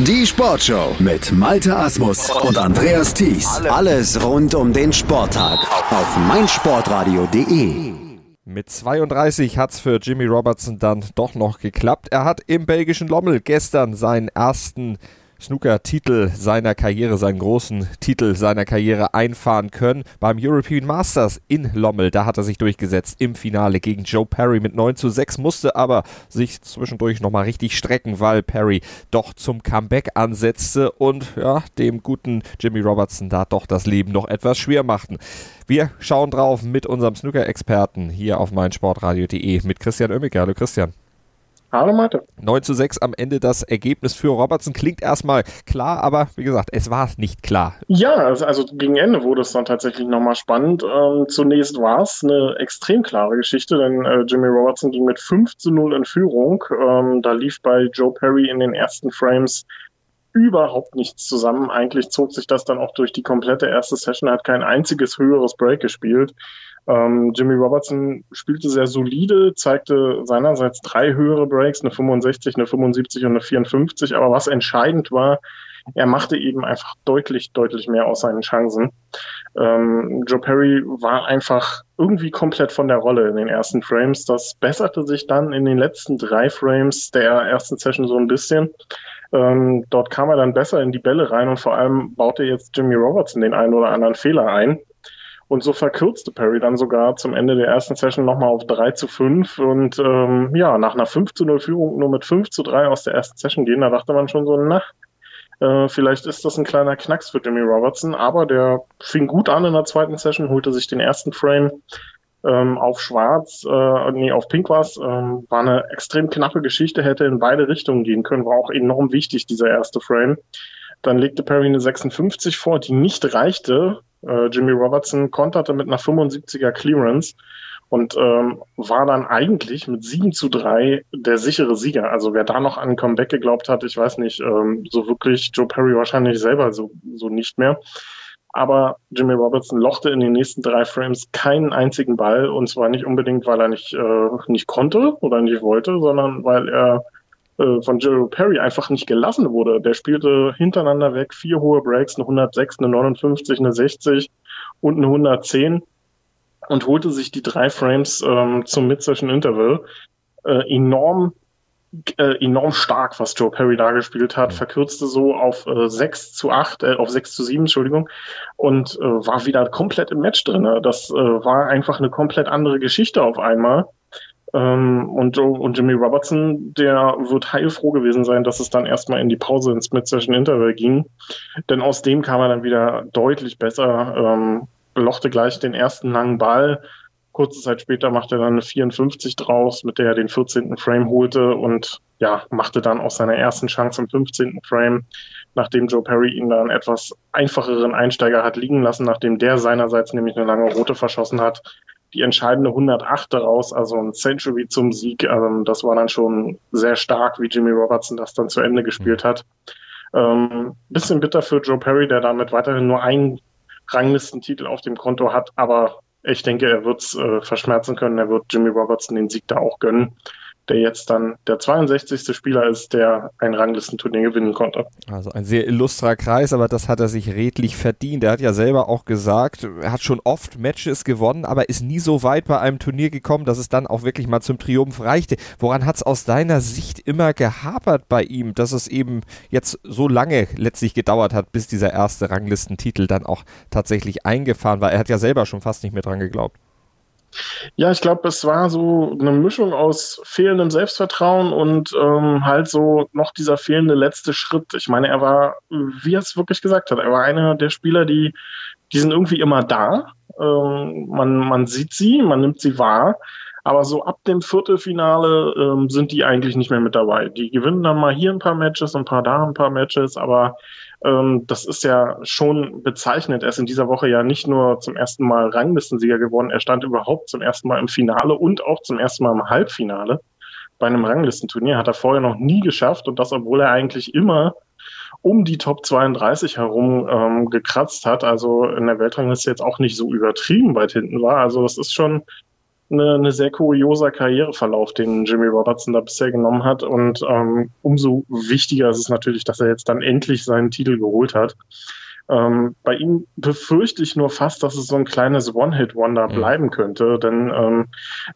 Die Sportshow mit Malte Asmus und Andreas Thies. Alles rund um den Sporttag auf meinsportradio.de. Mit 32 hat es für Jimmy Robertson dann doch noch geklappt. Er hat im belgischen Lommel gestern seinen ersten Snooker-Titel seiner Karriere, seinen großen Titel seiner Karriere einfahren können. Beim European Masters in Lommel, da hat er sich durchgesetzt im Finale gegen Joe Perry mit 9 zu 6, musste aber sich zwischendurch nochmal richtig strecken, weil Perry doch zum Comeback ansetzte und ja, dem guten Jimmy Robertson da doch das Leben noch etwas schwer machten. Wir schauen drauf mit unserem Snooker-Experten hier auf meinsportradio.de mit Christian Oemmeke. Hallo Christian. Hallo Mathe. 9 zu 6 am Ende das Ergebnis für Robertson. Klingt erstmal klar, aber wie gesagt, es war nicht klar. Ja, also, also gegen Ende wurde es dann tatsächlich nochmal spannend. Ähm, zunächst war es eine extrem klare Geschichte, denn äh, Jimmy Robertson ging mit 5 zu 0 in Führung. Ähm, da lief bei Joe Perry in den ersten Frames überhaupt nichts zusammen. Eigentlich zog sich das dann auch durch die komplette erste Session, hat kein einziges höheres Break gespielt. Ähm, Jimmy Robertson spielte sehr solide, zeigte seinerseits drei höhere Breaks, eine 65, eine 75 und eine 54. Aber was entscheidend war, er machte eben einfach deutlich, deutlich mehr aus seinen Chancen. Ähm, Joe Perry war einfach irgendwie komplett von der Rolle in den ersten Frames. Das besserte sich dann in den letzten drei Frames der ersten Session so ein bisschen. Ähm, dort kam er dann besser in die Bälle rein und vor allem baute jetzt Jimmy Robertson den einen oder anderen Fehler ein. Und so verkürzte Perry dann sogar zum Ende der ersten Session nochmal auf 3 zu 5 und ähm, ja, nach einer 5 zu 0 Führung nur mit 5 zu 3 aus der ersten Session gehen, da dachte man schon so, na, äh, vielleicht ist das ein kleiner Knacks für Jimmy Robertson, aber der fing gut an in der zweiten Session, holte sich den ersten Frame ähm, auf Schwarz, äh, nee, auf Pink war es, ähm, war eine extrem knappe Geschichte, hätte in beide Richtungen gehen können, war auch enorm wichtig, dieser erste Frame. Dann legte Perry eine 56 vor, die nicht reichte, äh, Jimmy Robertson konterte mit einer 75er Clearance und ähm, war dann eigentlich mit 7 zu 3 der sichere Sieger. Also wer da noch an Comeback geglaubt hat, ich weiß nicht, ähm, so wirklich Joe Perry wahrscheinlich selber so, so nicht mehr. Aber Jimmy Robertson lochte in den nächsten drei Frames keinen einzigen Ball und zwar nicht unbedingt, weil er nicht, äh, nicht konnte oder nicht wollte, sondern weil er äh, von Joe Perry einfach nicht gelassen wurde. Der spielte hintereinander weg vier hohe Breaks, eine 106, eine 59, eine 60 und eine 110 und holte sich die drei Frames ähm, zum Mid-Session Interval. Äh, enorm äh, enorm stark, was Joe Perry da gespielt hat, verkürzte so auf äh, 6 zu 8, äh, auf 6 zu 7, Entschuldigung, und äh, war wieder komplett im Match drin. Das äh, war einfach eine komplett andere Geschichte auf einmal. Ähm, und, und Jimmy Robertson, der wird heilfroh gewesen sein, dass es dann erstmal in die Pause ins Mid-Session Interval ging. Denn aus dem kam er dann wieder deutlich besser, ähm, lochte gleich den ersten langen Ball. Kurze Zeit später machte er dann eine 54 draus, mit der er den 14. Frame holte und ja, machte dann aus seiner ersten Chance im 15. Frame, nachdem Joe Perry ihn dann etwas einfacheren Einsteiger hat liegen lassen, nachdem der seinerseits nämlich eine lange rote verschossen hat, die entscheidende 108 daraus, also ein Century zum Sieg. Ähm, das war dann schon sehr stark, wie Jimmy Robertson das dann zu Ende gespielt hat. Ähm, bisschen bitter für Joe Perry, der damit weiterhin nur einen Ranglistentitel auf dem Konto hat, aber ich denke, er wird es äh, verschmerzen können. Er wird Jimmy Robertson den Sieg da auch gönnen der jetzt dann der 62. Spieler ist, der ein Ranglistenturnier gewinnen konnte. Also ein sehr illustrer Kreis, aber das hat er sich redlich verdient. Er hat ja selber auch gesagt, er hat schon oft Matches gewonnen, aber ist nie so weit bei einem Turnier gekommen, dass es dann auch wirklich mal zum Triumph reichte. Woran hat es aus deiner Sicht immer gehapert bei ihm, dass es eben jetzt so lange letztlich gedauert hat, bis dieser erste Ranglistentitel dann auch tatsächlich eingefahren war? Er hat ja selber schon fast nicht mehr dran geglaubt. Ja, ich glaube, es war so eine Mischung aus fehlendem Selbstvertrauen und ähm, halt so noch dieser fehlende letzte Schritt. Ich meine, er war, wie er es wirklich gesagt hat, er war einer der Spieler, die, die sind irgendwie immer da. Ähm, man, man sieht sie, man nimmt sie wahr. Aber so ab dem Viertelfinale ähm, sind die eigentlich nicht mehr mit dabei. Die gewinnen dann mal hier ein paar Matches, ein paar da ein paar Matches, aber ähm, das ist ja schon bezeichnend. Er ist in dieser Woche ja nicht nur zum ersten Mal Ranglistensieger geworden, er stand überhaupt zum ersten Mal im Finale und auch zum ersten Mal im Halbfinale. Bei einem Ranglistenturnier hat er vorher noch nie geschafft und das, obwohl er eigentlich immer um die Top 32 herum ähm, gekratzt hat. Also in der Weltrangliste jetzt auch nicht so übertrieben weit hinten war. Also das ist schon eine, eine sehr kurioser Karriereverlauf, den Jimmy Robertson da bisher genommen hat. Und ähm, umso wichtiger ist es natürlich, dass er jetzt dann endlich seinen Titel geholt hat. Ähm, bei ihm befürchte ich nur fast, dass es so ein kleines One-Hit-Wonder mhm. bleiben könnte, denn ähm,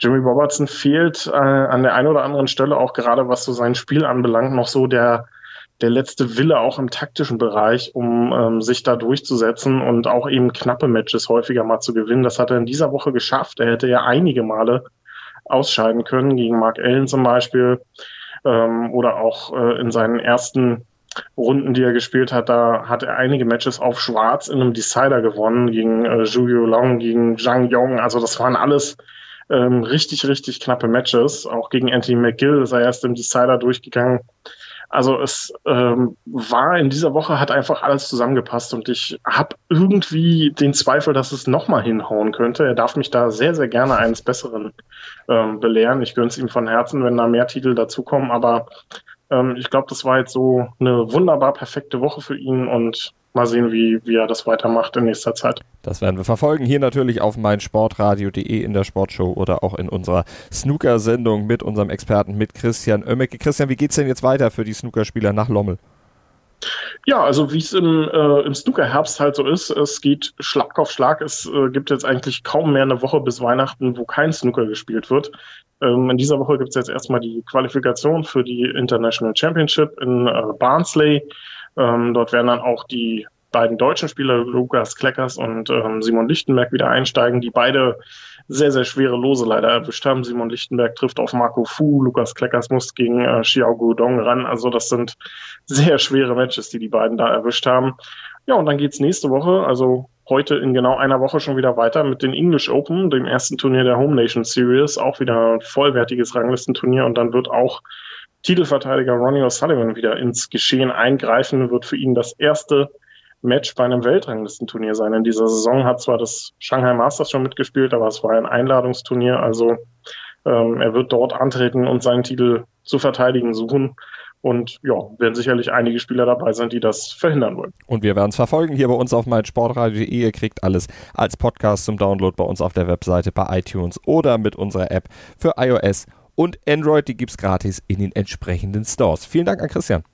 Jimmy Robertson fehlt äh, an der einen oder anderen Stelle auch gerade, was so sein Spiel anbelangt, noch so der der letzte Wille auch im taktischen Bereich, um ähm, sich da durchzusetzen und auch eben knappe Matches häufiger mal zu gewinnen. Das hat er in dieser Woche geschafft. Er hätte ja einige Male ausscheiden können, gegen Mark Allen zum Beispiel, ähm, oder auch äh, in seinen ersten Runden, die er gespielt hat, da hat er einige Matches auf Schwarz in einem Decider gewonnen, gegen äh, Zhu Long, gegen Zhang Yong. Also das waren alles ähm, richtig, richtig knappe Matches. Auch gegen Anthony McGill ist er erst im Decider durchgegangen. Also es ähm, war in dieser Woche, hat einfach alles zusammengepasst und ich habe irgendwie den Zweifel, dass es nochmal hinhauen könnte. Er darf mich da sehr, sehr gerne eines Besseren ähm, belehren. Ich gönn's ihm von Herzen, wenn da mehr Titel dazukommen, aber ähm, ich glaube, das war jetzt so eine wunderbar perfekte Woche für ihn und mal sehen, wie, wie er das weitermacht in nächster Zeit. Das werden wir verfolgen. Hier natürlich auf meinsportradio.de in der Sportshow oder auch in unserer Snooker-Sendung mit unserem Experten, mit Christian Oemmeke. Christian, wie geht es denn jetzt weiter für die Snookerspieler nach Lommel? Ja, also wie es im, äh, im Snooker-Herbst halt so ist, es geht Schlag auf Schlag. Es äh, gibt jetzt eigentlich kaum mehr eine Woche bis Weihnachten, wo kein Snooker gespielt wird. Ähm, in dieser Woche gibt es jetzt erstmal die Qualifikation für die International Championship in äh, Barnsley. Ähm, dort werden dann auch die beiden deutschen Spieler, Lukas Kleckers und ähm, Simon Lichtenberg, wieder einsteigen, die beide sehr, sehr schwere Lose leider erwischt haben. Simon Lichtenberg trifft auf Marco Fu, Lukas Kleckers muss gegen äh, Xiao Guodong ran. Also das sind sehr schwere Matches, die die beiden da erwischt haben. Ja, und dann geht's nächste Woche, also heute in genau einer Woche schon wieder weiter mit den English Open, dem ersten Turnier der Home Nation Series, auch wieder ein vollwertiges Ranglistenturnier und dann wird auch Titelverteidiger Ronnie O'Sullivan wieder ins Geschehen eingreifen, wird für ihn das erste Match bei einem Weltranglistenturnier sein. In dieser Saison hat zwar das Shanghai Masters schon mitgespielt, aber es war ein Einladungsturnier, also ähm, er wird dort antreten und seinen Titel zu verteidigen suchen. Und ja, werden sicherlich einige Spieler dabei sein, die das verhindern wollen. Und wir werden es verfolgen hier bei uns auf meinsportradio.de. Ihr kriegt alles als Podcast zum Download bei uns auf der Webseite, bei iTunes oder mit unserer App für iOS und Android. Die gibt es gratis in den entsprechenden Stores. Vielen Dank an Christian.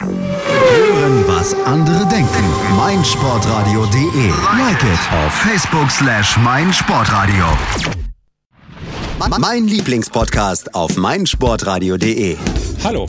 Hören, was andere denken. meinsportradio.de. Like it auf Facebook slash meinsportradio. Mein Lieblingspodcast auf meinsportradio.de. Hallo.